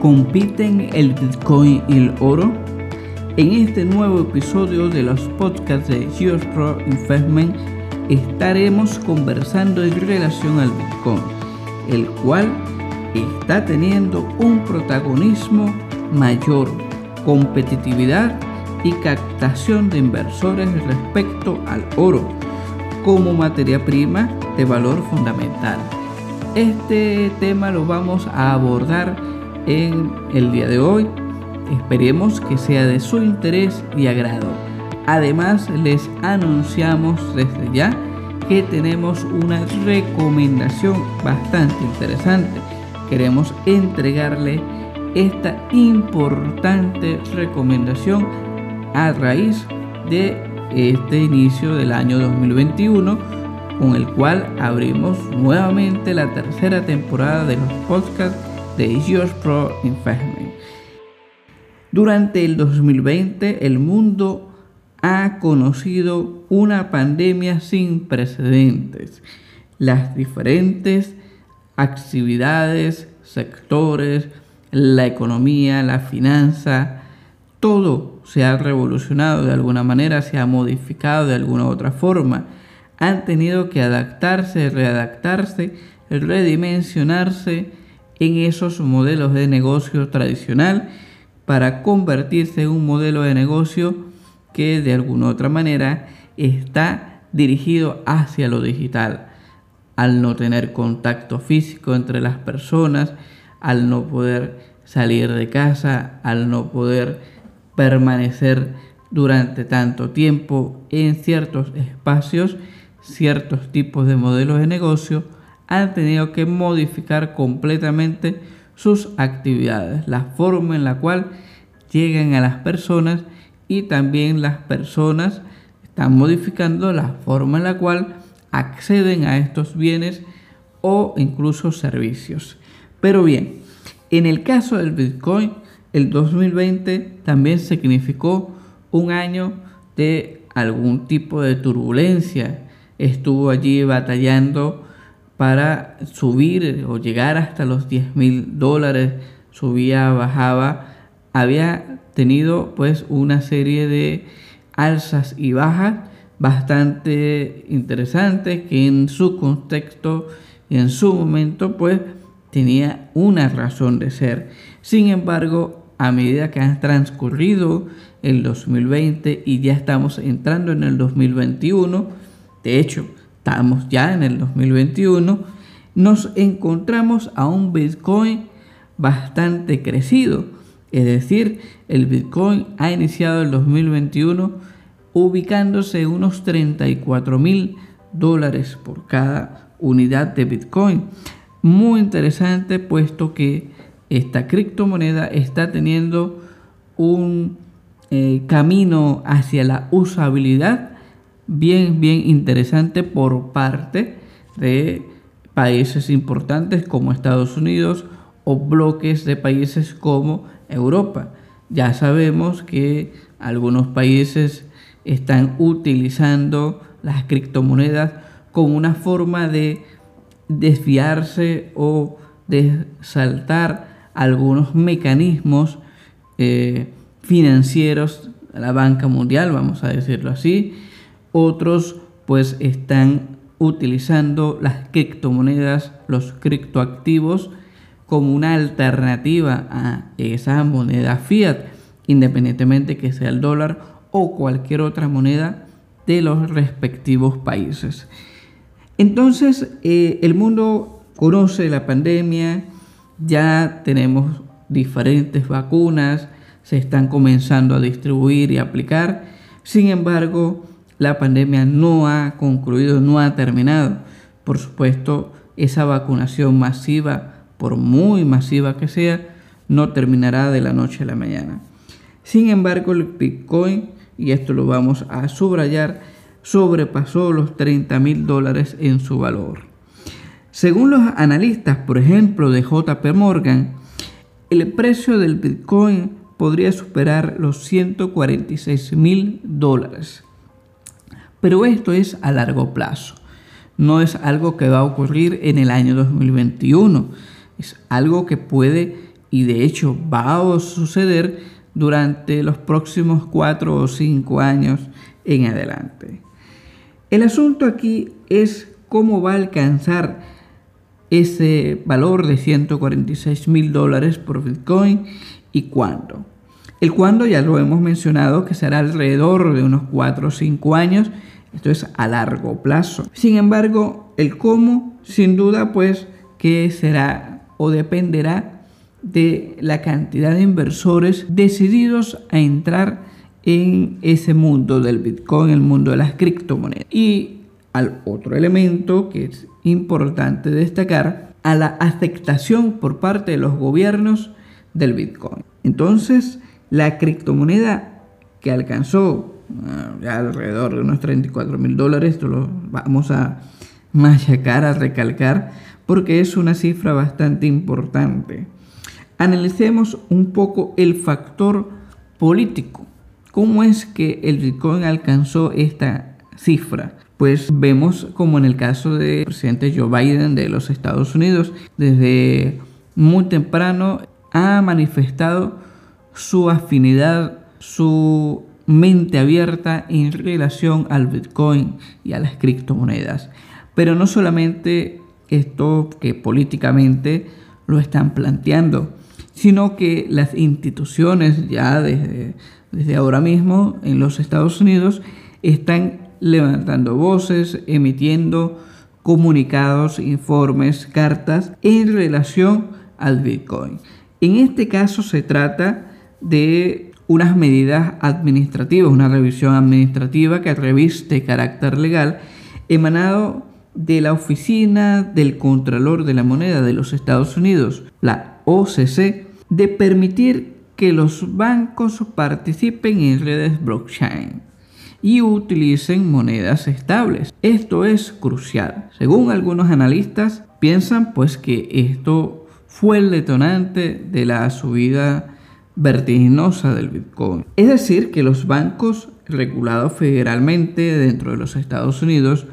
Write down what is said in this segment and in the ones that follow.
¿Compiten el Bitcoin y el oro? En este nuevo episodio de los podcasts de US Pro Investment estaremos conversando en relación al Bitcoin, el cual está teniendo un protagonismo mayor, competitividad y captación de inversores respecto al oro como materia prima de valor fundamental. Este tema lo vamos a abordar en el día de hoy. Esperemos que sea de su interés y agrado. Además, les anunciamos desde ya que tenemos una recomendación bastante interesante. Queremos entregarle esta importante recomendación a raíz de este inicio del año 2021 con el cual abrimos nuevamente la tercera temporada de los podcasts Yours Pro Investment. Durante el 2020 el mundo ha conocido una pandemia sin precedentes. Las diferentes actividades, sectores, la economía, la finanza, todo se ha revolucionado de alguna manera, se ha modificado de alguna otra forma. Han tenido que adaptarse, readaptarse, redimensionarse en esos modelos de negocio tradicional para convertirse en un modelo de negocio que de alguna otra manera está dirigido hacia lo digital. Al no tener contacto físico entre las personas, al no poder salir de casa, al no poder permanecer durante tanto tiempo en ciertos espacios, ciertos tipos de modelos de negocio, han tenido que modificar completamente sus actividades, la forma en la cual llegan a las personas y también las personas están modificando la forma en la cual acceden a estos bienes o incluso servicios. Pero bien, en el caso del Bitcoin, el 2020 también significó un año de algún tipo de turbulencia. Estuvo allí batallando para subir o llegar hasta los 10 mil dólares, subía, bajaba, había tenido pues una serie de alzas y bajas bastante interesantes que en su contexto y en su momento pues tenía una razón de ser. Sin embargo, a medida que ha transcurrido el 2020 y ya estamos entrando en el 2021, de hecho, ya en el 2021, nos encontramos a un Bitcoin bastante crecido. Es decir, el Bitcoin ha iniciado el 2021 ubicándose unos 34 mil dólares por cada unidad de Bitcoin. Muy interesante puesto que esta criptomoneda está teniendo un eh, camino hacia la usabilidad bien, bien interesante por parte de países importantes como Estados Unidos o bloques de países como Europa. Ya sabemos que algunos países están utilizando las criptomonedas como una forma de desviarse o de saltar algunos mecanismos eh, financieros de la banca mundial, vamos a decirlo así, otros pues están utilizando las criptomonedas, los criptoactivos, como una alternativa a esa moneda fiat, independientemente que sea el dólar o cualquier otra moneda de los respectivos países. Entonces, eh, el mundo conoce la pandemia, ya tenemos diferentes vacunas, se están comenzando a distribuir y aplicar. Sin embargo, la pandemia no ha concluido, no ha terminado. Por supuesto, esa vacunación masiva, por muy masiva que sea, no terminará de la noche a la mañana. Sin embargo, el Bitcoin, y esto lo vamos a subrayar, sobrepasó los 30 mil dólares en su valor. Según los analistas, por ejemplo, de JP Morgan, el precio del Bitcoin podría superar los 146 mil dólares. Pero esto es a largo plazo. No es algo que va a ocurrir en el año 2021. Es algo que puede y de hecho va a suceder durante los próximos cuatro o cinco años en adelante. El asunto aquí es cómo va a alcanzar ese valor de 146 mil dólares por Bitcoin y cuándo. El cuándo ya lo hemos mencionado que será alrededor de unos 4 o 5 años, esto es a largo plazo. Sin embargo, el cómo, sin duda, pues que será o dependerá de la cantidad de inversores decididos a entrar en ese mundo del Bitcoin, el mundo de las criptomonedas. Y al otro elemento que es importante destacar, a la aceptación por parte de los gobiernos del Bitcoin. Entonces, la criptomoneda que alcanzó ya alrededor de unos 34 mil dólares, esto lo vamos a machacar, a recalcar, porque es una cifra bastante importante. Analicemos un poco el factor político. ¿Cómo es que el Bitcoin alcanzó esta cifra? Pues vemos como en el caso del presidente Joe Biden de los Estados Unidos, desde muy temprano ha manifestado su afinidad, su mente abierta en relación al Bitcoin y a las criptomonedas. Pero no solamente esto que políticamente lo están planteando, sino que las instituciones ya desde, ahora mismo en los Estados Unidos están levantando voces, emitiendo comunicados, informes, cartas en relación al Bitcoin. En este caso se trata de unas medidas administrativas, una revisión administrativa que reviste carácter legal emanado de la Oficina del Contralor de la Moneda de los Estados Unidos, la OCC, de permitir que los bancos participen en redes blockchain y utilicen monedas estables. Esto es crucial. Según algunos analistas, piensan pues que esto fue el detonante de la subida vertiginosa del Bitcoin. Es decir, que los bancos regulados federalmente dentro de los Estados Unidos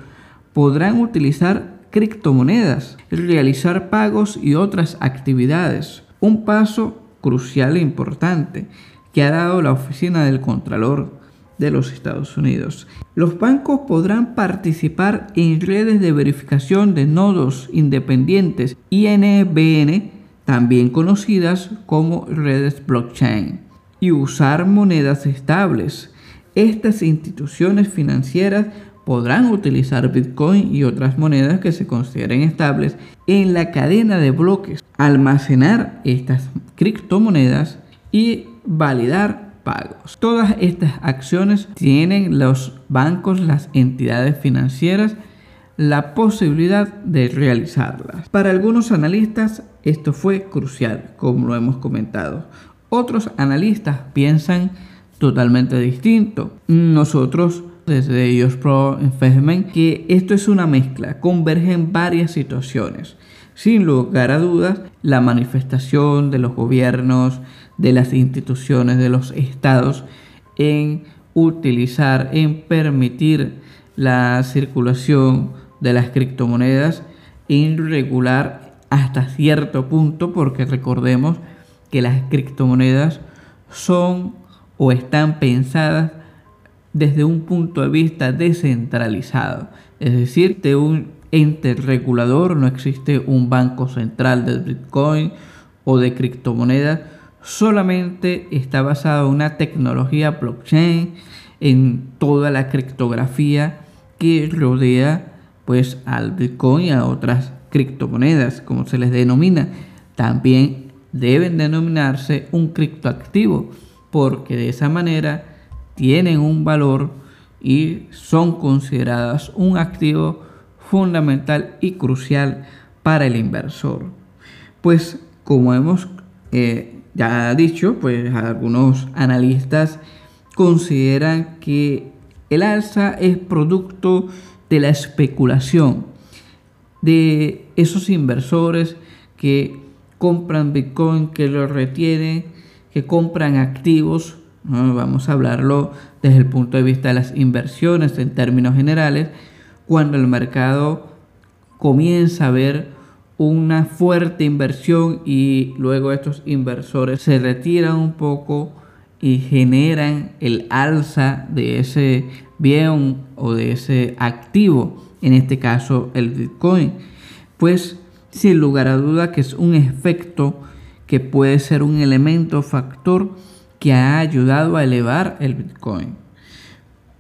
podrán utilizar criptomonedas, realizar pagos y otras actividades. Un paso crucial e importante que ha dado la Oficina del Contralor de los Estados Unidos. Los bancos podrán participar en redes de verificación de nodos independientes INBN también conocidas como redes blockchain, y usar monedas estables. Estas instituciones financieras podrán utilizar Bitcoin y otras monedas que se consideren estables en la cadena de bloques, almacenar estas criptomonedas y validar pagos. Todas estas acciones tienen los bancos, las entidades financieras, la posibilidad de realizarlas. Para algunos analistas esto fue crucial, como lo hemos comentado. Otros analistas piensan totalmente distinto. Nosotros desde ellos Pro Investment que esto es una mezcla, convergen varias situaciones. Sin lugar a dudas, la manifestación de los gobiernos, de las instituciones, de los estados en utilizar, en permitir la circulación de las criptomonedas en regular hasta cierto punto porque recordemos que las criptomonedas son o están pensadas desde un punto de vista descentralizado, es decir, de un ente regulador, no existe un banco central del Bitcoin o de criptomonedas, solamente está basado en una tecnología blockchain, en toda la criptografía que rodea pues al Bitcoin y a otras criptomonedas, como se les denomina, también deben denominarse un criptoactivo, porque de esa manera tienen un valor y son consideradas un activo fundamental y crucial para el inversor. Pues como hemos eh, ya dicho, pues algunos analistas consideran que el alza es producto la especulación de esos inversores que compran Bitcoin, que lo retienen, que compran activos. Vamos a hablarlo desde el punto de vista de las inversiones en términos generales, cuando el mercado comienza a ver una fuerte inversión y luego estos inversores se retiran un poco y generan el alza de ese bien o de ese activo, en este caso el Bitcoin, pues sin lugar a duda que es un efecto que puede ser un elemento factor que ha ayudado a elevar el Bitcoin.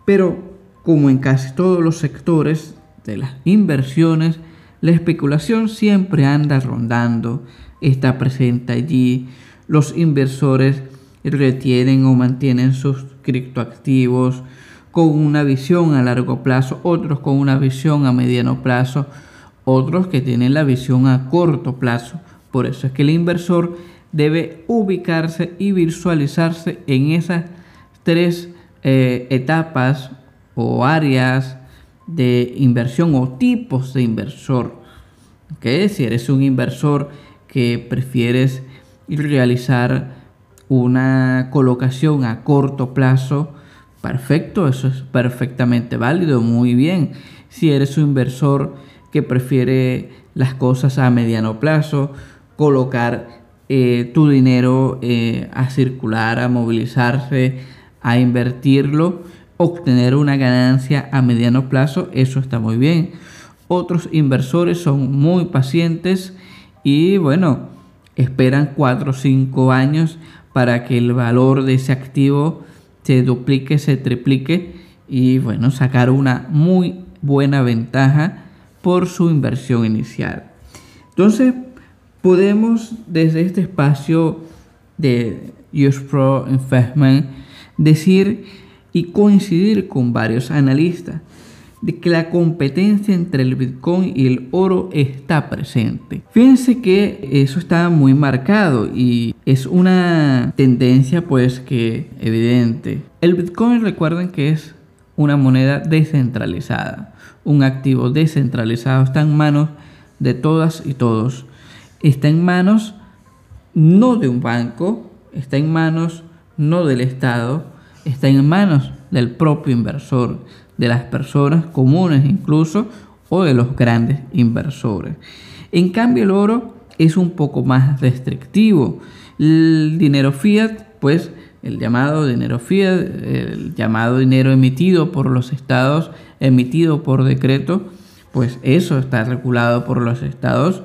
Pero como en casi todos los sectores de las inversiones, la especulación siempre anda rondando, está presente allí, los inversores retienen o mantienen sus criptoactivos con una visión a largo plazo, otros con una visión a mediano plazo, otros que tienen la visión a corto plazo. Por eso es que el inversor debe ubicarse y visualizarse en esas tres eh, etapas o áreas de inversión o tipos de inversor. ¿Okay? Si eres un inversor que prefieres realizar una colocación a corto plazo, perfecto, eso es perfectamente válido, muy bien. Si eres un inversor que prefiere las cosas a mediano plazo, colocar eh, tu dinero eh, a circular, a movilizarse, a invertirlo, obtener una ganancia a mediano plazo, eso está muy bien. Otros inversores son muy pacientes y bueno, esperan 4 o 5 años para que el valor de ese activo se duplique, se triplique y bueno, sacar una muy buena ventaja por su inversión inicial. Entonces, podemos desde este espacio de US Pro Investment decir y coincidir con varios analistas de que la competencia entre el Bitcoin y el oro está presente. Fíjense que eso está muy marcado y es una tendencia pues que evidente. El Bitcoin recuerden que es una moneda descentralizada, un activo descentralizado, está en manos de todas y todos. Está en manos no de un banco, está en manos no del Estado, está en manos del propio inversor, de las personas comunes incluso o de los grandes inversores. En cambio el oro es un poco más restrictivo. El dinero fiat, pues el llamado dinero fiat, el llamado dinero emitido por los estados, emitido por decreto, pues eso está regulado por los estados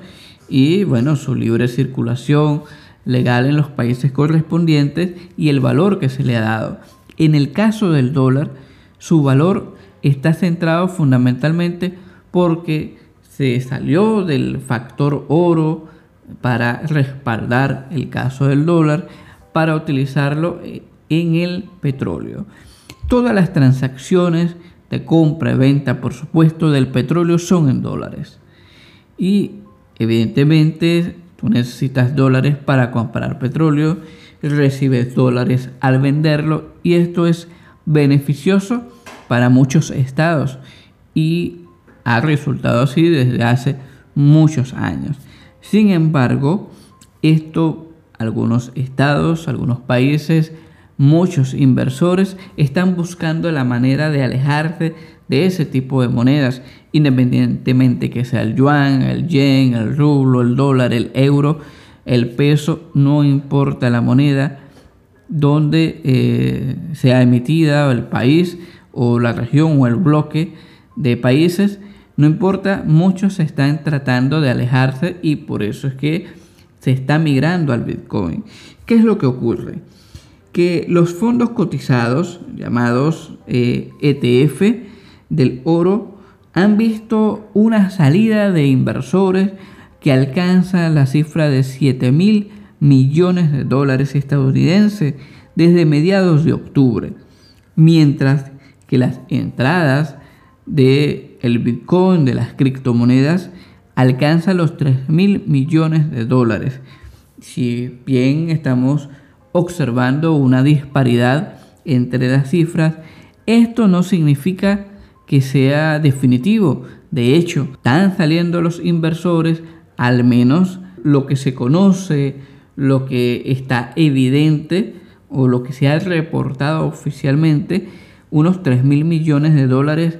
y bueno, su libre circulación legal en los países correspondientes y el valor que se le ha dado. En el caso del dólar, su valor está centrado fundamentalmente porque se salió del factor oro para respaldar el caso del dólar para utilizarlo en el petróleo. Todas las transacciones de compra y venta, por supuesto, del petróleo son en dólares. Y evidentemente tú necesitas dólares para comprar petróleo, recibes dólares al venderlo y esto es beneficioso para muchos estados y ha resultado así desde hace muchos años. Sin embargo, esto algunos estados, algunos países, muchos inversores están buscando la manera de alejarse de ese tipo de monedas, independientemente que sea el yuan, el yen, el rublo, el dólar, el euro, el peso, no importa la moneda donde eh, sea emitida el país, o la región o el bloque de países, no importa, muchos están tratando de alejarse y por eso es que se está migrando al Bitcoin. ¿Qué es lo que ocurre? Que los fondos cotizados, llamados ETF eh, e del oro, han visto una salida de inversores que alcanza la cifra de 7 mil millones de dólares estadounidenses desde mediados de octubre, mientras que las entradas del el Bitcoin, de las criptomonedas, alcanzan los 3 mil millones de dólares. si bien estamos observando una disparidad entre las cifras, esto no significa que sea definitivo. De hecho, están saliendo los inversores, al menos lo que se conoce, lo que está evidente o lo que se ha reportado oficialmente, unos 3 mil millones de dólares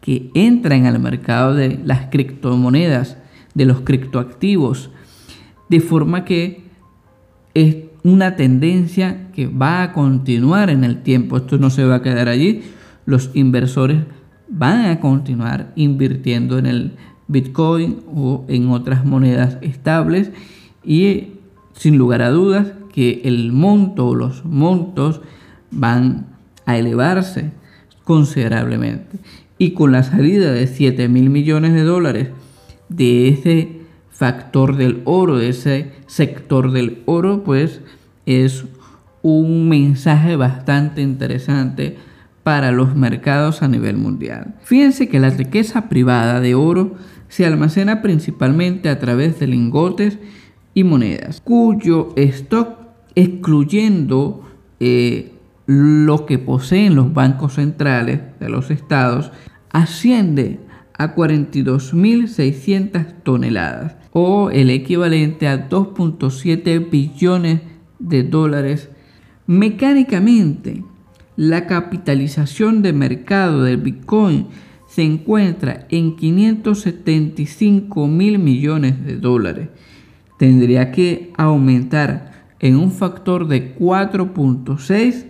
que entran al mercado de las criptomonedas, de los criptoactivos, de forma que es una tendencia que va a continuar en el tiempo. Esto no se va a quedar allí. Los inversores van a continuar invirtiendo en el Bitcoin o en otras monedas estables y sin lugar a dudas que el monto o los montos van a elevarse considerablemente. Y con la salida de 7 mil millones de dólares de ese factor del oro, de ese sector del oro, pues es un mensaje bastante interesante para los mercados a nivel mundial. Fíjense que la riqueza privada de oro se almacena principalmente a través de lingotes y monedas, cuyo stock, excluyendo eh, lo que poseen los bancos centrales de los estados, asciende a 42.600 toneladas o el equivalente a 2.7 billones de dólares. Mecánicamente, la capitalización de mercado del Bitcoin se encuentra en 575 mil millones de dólares. Tendría que aumentar en un factor de 4.6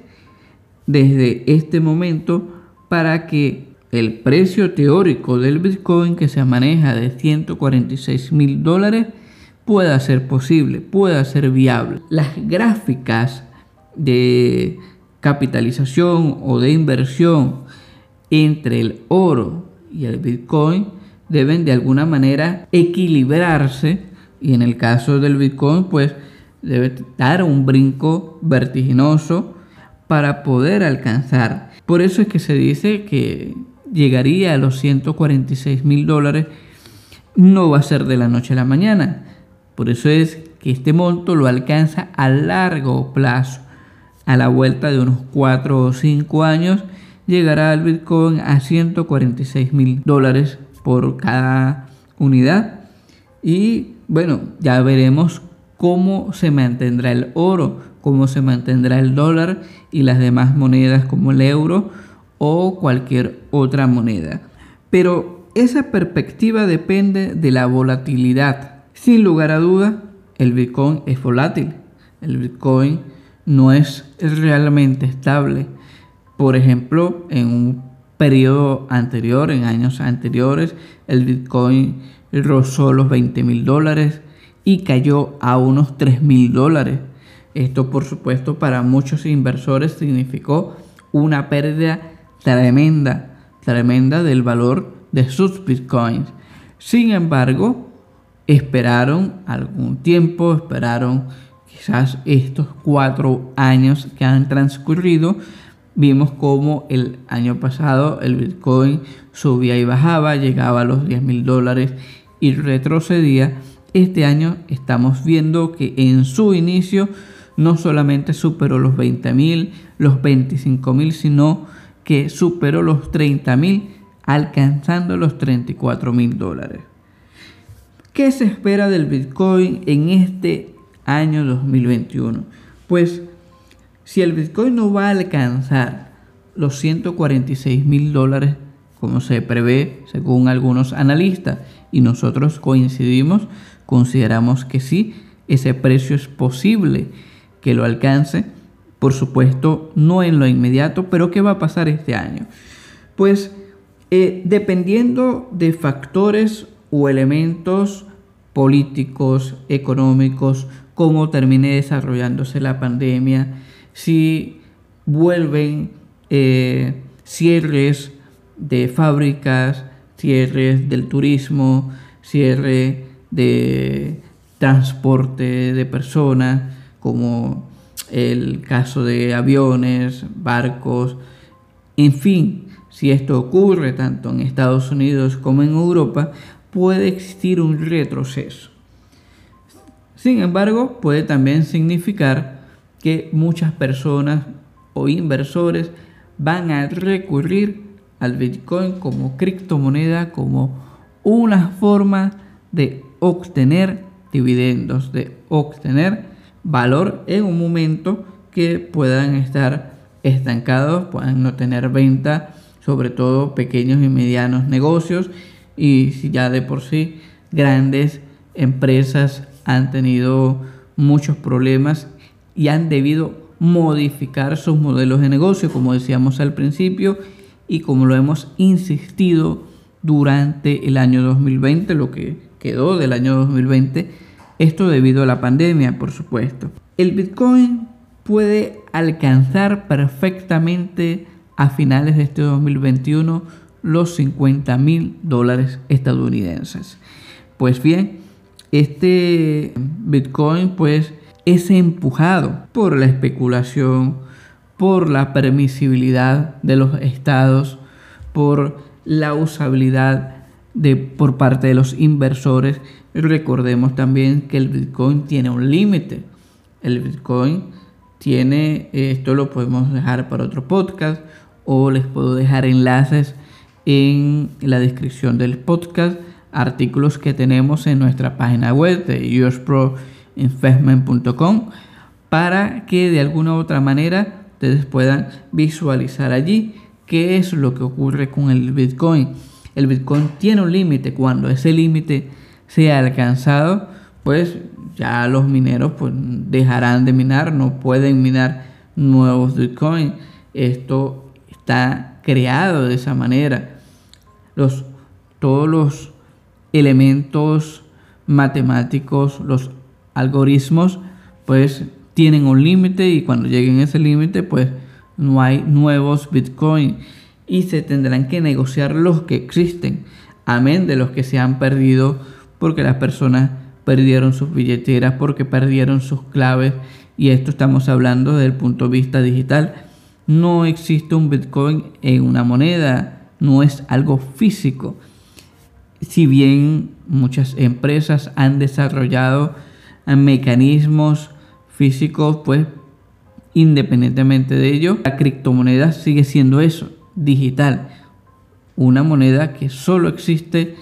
desde este momento para que el precio teórico del Bitcoin que se maneja de 146 mil dólares pueda ser posible, pueda ser viable. Las gráficas de capitalización o de inversión entre el oro y el Bitcoin deben de alguna manera equilibrarse y en el caso del Bitcoin pues debe dar un brinco vertiginoso para poder alcanzar. Por eso es que se dice que llegaría a los 146 mil dólares no va a ser de la noche a la mañana. Por eso es que este monto lo alcanza a largo plazo a la vuelta de unos 4 o 5 años llegará el Bitcoin a 146 mil dólares por cada unidad. Y bueno, ya veremos cómo se mantendrá el oro, cómo se mantendrá el dólar y las demás monedas como el euro o cualquier otra moneda. Pero esa perspectiva depende de la volatilidad. Sin lugar a duda, el Bitcoin es volátil. El Bitcoin no es realmente estable. Por ejemplo, en un periodo anterior, en años anteriores, el Bitcoin rozó los 20 mil dólares y cayó a unos 3 mil dólares. Esto, por supuesto, para muchos inversores significó una pérdida tremenda, tremenda del valor de sus bitcoins. Sin embargo, esperaron algún tiempo, esperaron quizás estos cuatro años que han transcurrido, vimos como el año pasado el Bitcoin subía y bajaba, llegaba a los 10 mil dólares y retrocedía. Este año estamos viendo que en su inicio no solamente superó los 20 mil, los 25 mil, sino que superó los 30 mil, alcanzando los 34 mil dólares. ¿Qué se espera del Bitcoin en este año 2021. Pues si el Bitcoin no va a alcanzar los 146 mil dólares como se prevé según algunos analistas y nosotros coincidimos, consideramos que sí, ese precio es posible que lo alcance, por supuesto no en lo inmediato, pero ¿qué va a pasar este año? Pues eh, dependiendo de factores o elementos políticos, económicos, cómo termine desarrollándose la pandemia, si vuelven eh, cierres de fábricas, cierres del turismo, cierre de transporte de personas, como el caso de aviones, barcos, en fin, si esto ocurre tanto en Estados Unidos como en Europa, puede existir un retroceso. Sin embargo, puede también significar que muchas personas o inversores van a recurrir al Bitcoin como criptomoneda, como una forma de obtener dividendos, de obtener valor en un momento que puedan estar estancados, puedan no tener venta, sobre todo pequeños y medianos negocios. Y si ya de por sí grandes empresas han tenido muchos problemas y han debido modificar sus modelos de negocio, como decíamos al principio, y como lo hemos insistido durante el año 2020, lo que quedó del año 2020, esto debido a la pandemia, por supuesto. El Bitcoin puede alcanzar perfectamente a finales de este 2021 los 50 mil dólares estadounidenses. Pues bien, este Bitcoin pues es empujado por la especulación, por la permisibilidad de los estados, por la usabilidad de, por parte de los inversores. Recordemos también que el Bitcoin tiene un límite. El Bitcoin tiene, esto lo podemos dejar para otro podcast o les puedo dejar enlaces en la descripción del podcast, artículos que tenemos en nuestra página web de usproinvestment.com para que de alguna u otra manera ustedes puedan visualizar allí qué es lo que ocurre con el Bitcoin. El Bitcoin tiene un límite, cuando ese límite sea alcanzado, pues ya los mineros pues dejarán de minar, no pueden minar nuevos Bitcoin. Esto está creado de esa manera. Los, todos los elementos matemáticos, los algoritmos, pues tienen un límite y cuando lleguen a ese límite pues no hay nuevos Bitcoin y se tendrán que negociar los que existen, amén de los que se han perdido porque las personas perdieron sus billeteras, porque perdieron sus claves y esto estamos hablando desde el punto de vista digital. No existe un Bitcoin en una moneda, no es algo físico. Si bien muchas empresas han desarrollado mecanismos físicos, pues independientemente de ello, la criptomoneda sigue siendo eso, digital. Una moneda que solo existe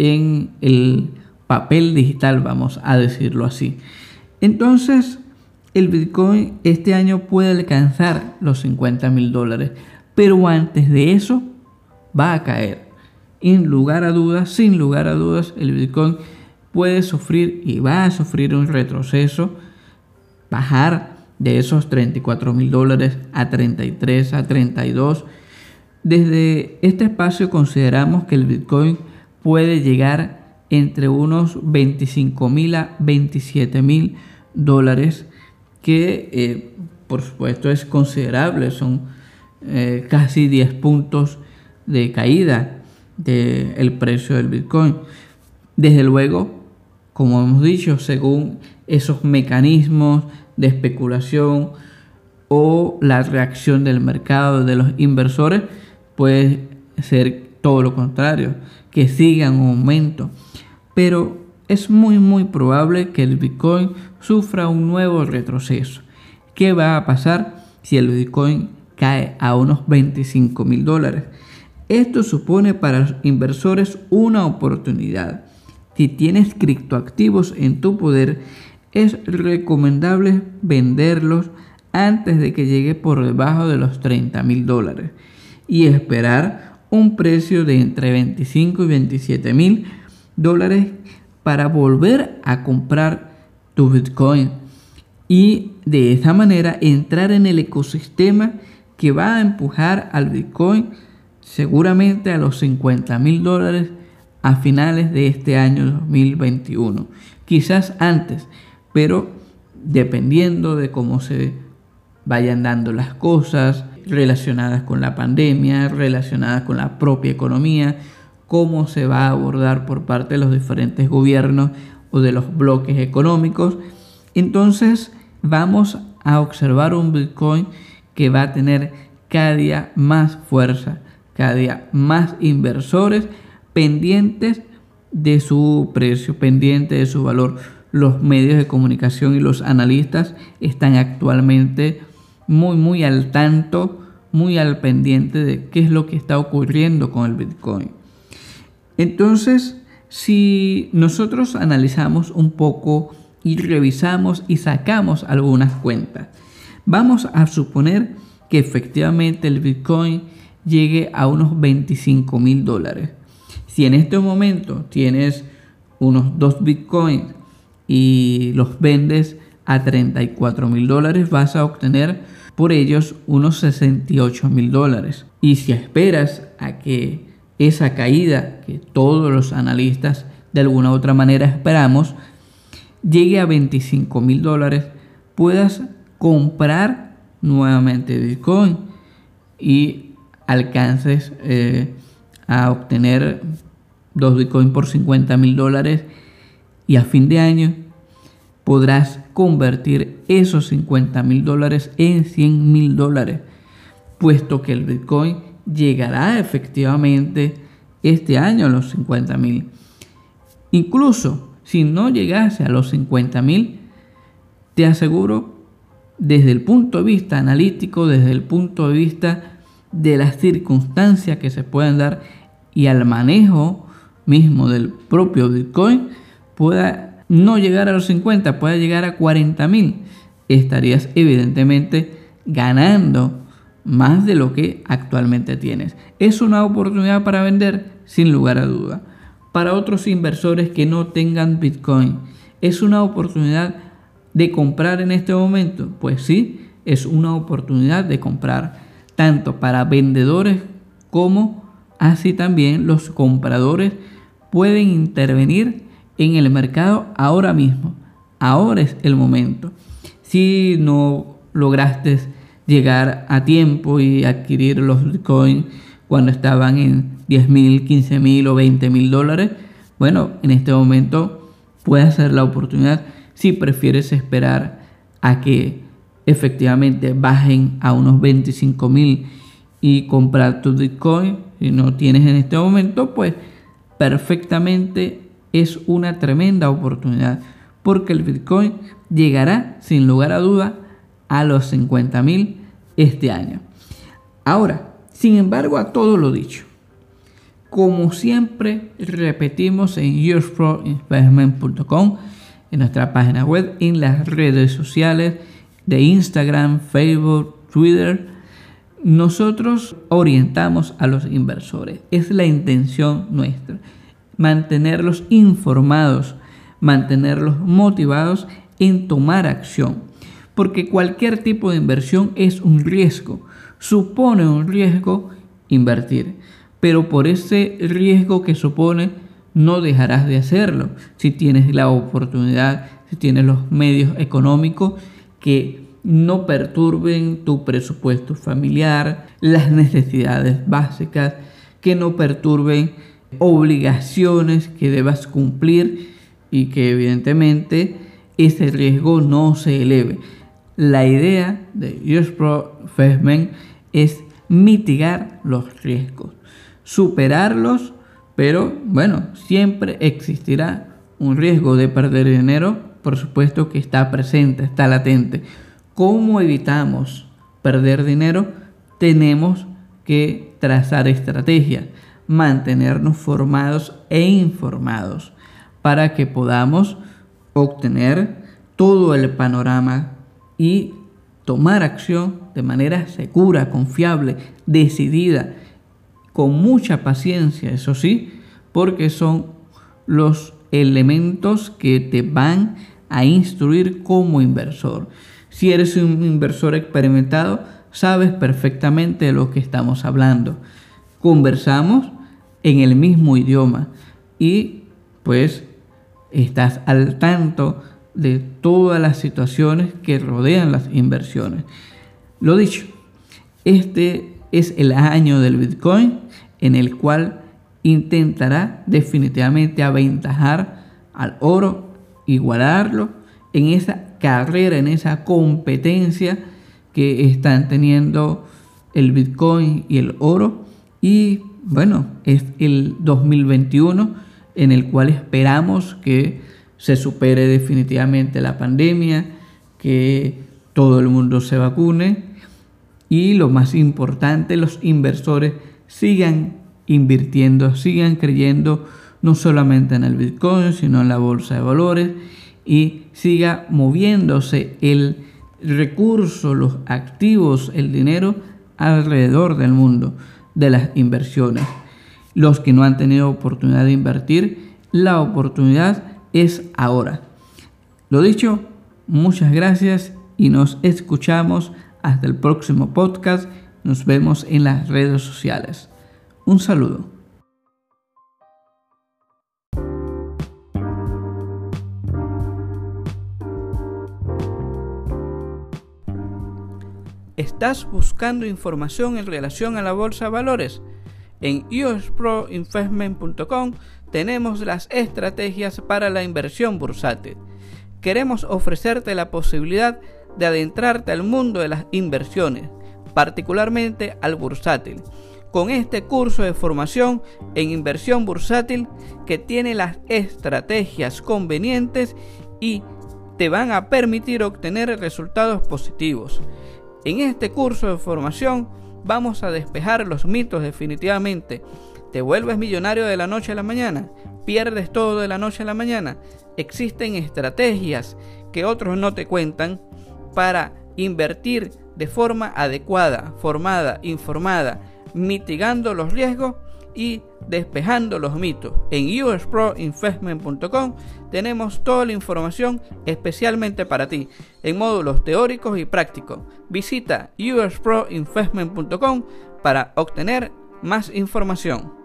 en el papel digital, vamos a decirlo así. Entonces, el Bitcoin este año puede alcanzar los 50 mil dólares, pero antes de eso va a caer. En lugar a dudas, sin lugar a dudas, el Bitcoin puede sufrir y va a sufrir un retroceso, bajar de esos 34 mil dólares a 33, a 32. Desde este espacio consideramos que el Bitcoin puede llegar entre unos 25 mil a 27 mil dólares, que eh, por supuesto es considerable, son eh, casi 10 puntos de caída del precio del Bitcoin. Desde luego, como hemos dicho, según esos mecanismos de especulación o la reacción del mercado de los inversores, puede ser todo lo contrario, que siga en aumento. Pero es muy muy probable que el Bitcoin sufra un nuevo retroceso. ¿Qué va a pasar si el Bitcoin cae a unos 25 mil dólares? Esto supone para los inversores una oportunidad si tienes criptoactivos en tu poder, es recomendable venderlos antes de que llegue por debajo de los 30 mil dólares y esperar un precio de entre 25 y 27 mil dólares para volver a comprar tu Bitcoin y de esa manera entrar en el ecosistema que va a empujar al Bitcoin seguramente a los 50 mil dólares a finales de este año 2021. Quizás antes, pero dependiendo de cómo se vayan dando las cosas relacionadas con la pandemia, relacionadas con la propia economía, cómo se va a abordar por parte de los diferentes gobiernos o de los bloques económicos. Entonces vamos a observar un Bitcoin que va a tener cada día más fuerza, cada día más inversores pendientes de su precio, pendiente de su valor. los medios de comunicación y los analistas están actualmente muy, muy al tanto, muy al pendiente de qué es lo que está ocurriendo con el Bitcoin. Entonces, si nosotros analizamos un poco y revisamos y sacamos algunas cuentas, vamos a suponer que efectivamente el Bitcoin llegue a unos 25 mil dólares. Si en este momento tienes unos 2 Bitcoins y los vendes a 34 mil dólares, vas a obtener por ellos unos 68 mil dólares. Y si esperas a que esa caída que todos los analistas de alguna otra manera esperamos llegue a 25 mil dólares, puedas comprar nuevamente Bitcoin y alcances eh, a obtener dos Bitcoin por 50 mil dólares y a fin de año podrás convertir esos 50 mil dólares en 100 mil dólares, puesto que el Bitcoin llegará efectivamente este año a los 50 mil. Incluso si no llegase a los 50 mil, te aseguro desde el punto de vista analítico, desde el punto de vista de las circunstancias que se pueden dar y al manejo mismo del propio Bitcoin, pueda no llegar a los 50, puede llegar a 40 mil, estarías evidentemente ganando más de lo que actualmente tienes. Es una oportunidad para vender sin lugar a duda. Para otros inversores que no tengan Bitcoin, ¿es una oportunidad de comprar en este momento? Pues sí, es una oportunidad de comprar tanto para vendedores como así también los compradores pueden intervenir en el mercado ahora mismo. Ahora es el momento. Si no lograste llegar a tiempo y adquirir los Bitcoin cuando estaban en 10 mil, 15 mil o 20 mil dólares, bueno, en este momento puede ser la oportunidad si prefieres esperar a que efectivamente bajen a unos 25 mil y comprar tu Bitcoin si no tienes en este momento, pues perfectamente es una tremenda oportunidad porque el Bitcoin llegará sin lugar a duda a los 50 mil este año. Ahora, sin embargo, a todo lo dicho, como siempre repetimos en yourproinvestment.com, en nuestra página web, en las redes sociales de Instagram, Facebook, Twitter, nosotros orientamos a los inversores. Es la intención nuestra mantenerlos informados, mantenerlos motivados en tomar acción. Porque cualquier tipo de inversión es un riesgo, supone un riesgo invertir. Pero por ese riesgo que supone, no dejarás de hacerlo si tienes la oportunidad, si tienes los medios económicos que no perturben tu presupuesto familiar, las necesidades básicas, que no perturben obligaciones que debas cumplir y que evidentemente ese riesgo no se eleve. La idea de US Pro Investment es mitigar los riesgos, superarlos, pero bueno, siempre existirá un riesgo de perder dinero, por supuesto que está presente, está latente. ¿Cómo evitamos perder dinero? Tenemos que trazar estrategias mantenernos formados e informados para que podamos obtener todo el panorama y tomar acción de manera segura, confiable, decidida, con mucha paciencia, eso sí, porque son los elementos que te van a instruir como inversor. Si eres un inversor experimentado, sabes perfectamente de lo que estamos hablando. Conversamos en el mismo idioma y pues estás al tanto de todas las situaciones que rodean las inversiones. Lo dicho, este es el año del Bitcoin en el cual intentará definitivamente aventajar al oro, igualarlo en esa carrera, en esa competencia que están teniendo el Bitcoin y el oro y bueno, es el 2021 en el cual esperamos que se supere definitivamente la pandemia, que todo el mundo se vacune y lo más importante, los inversores sigan invirtiendo, sigan creyendo no solamente en el Bitcoin, sino en la bolsa de valores y siga moviéndose el recurso, los activos, el dinero alrededor del mundo de las inversiones. Los que no han tenido oportunidad de invertir, la oportunidad es ahora. Lo dicho, muchas gracias y nos escuchamos hasta el próximo podcast. Nos vemos en las redes sociales. Un saludo. ¿Estás buscando información en relación a la bolsa de valores? En usproinvestment.com tenemos las estrategias para la inversión bursátil. Queremos ofrecerte la posibilidad de adentrarte al mundo de las inversiones, particularmente al bursátil, con este curso de formación en inversión bursátil que tiene las estrategias convenientes y te van a permitir obtener resultados positivos. En este curso de formación vamos a despejar los mitos definitivamente. ¿Te vuelves millonario de la noche a la mañana? ¿Pierdes todo de la noche a la mañana? Existen estrategias que otros no te cuentan para invertir de forma adecuada, formada, informada, mitigando los riesgos y despejando los mitos. En usproinvestment.com tenemos toda la información especialmente para ti en módulos teóricos y prácticos. Visita usproinvestment.com para obtener más información.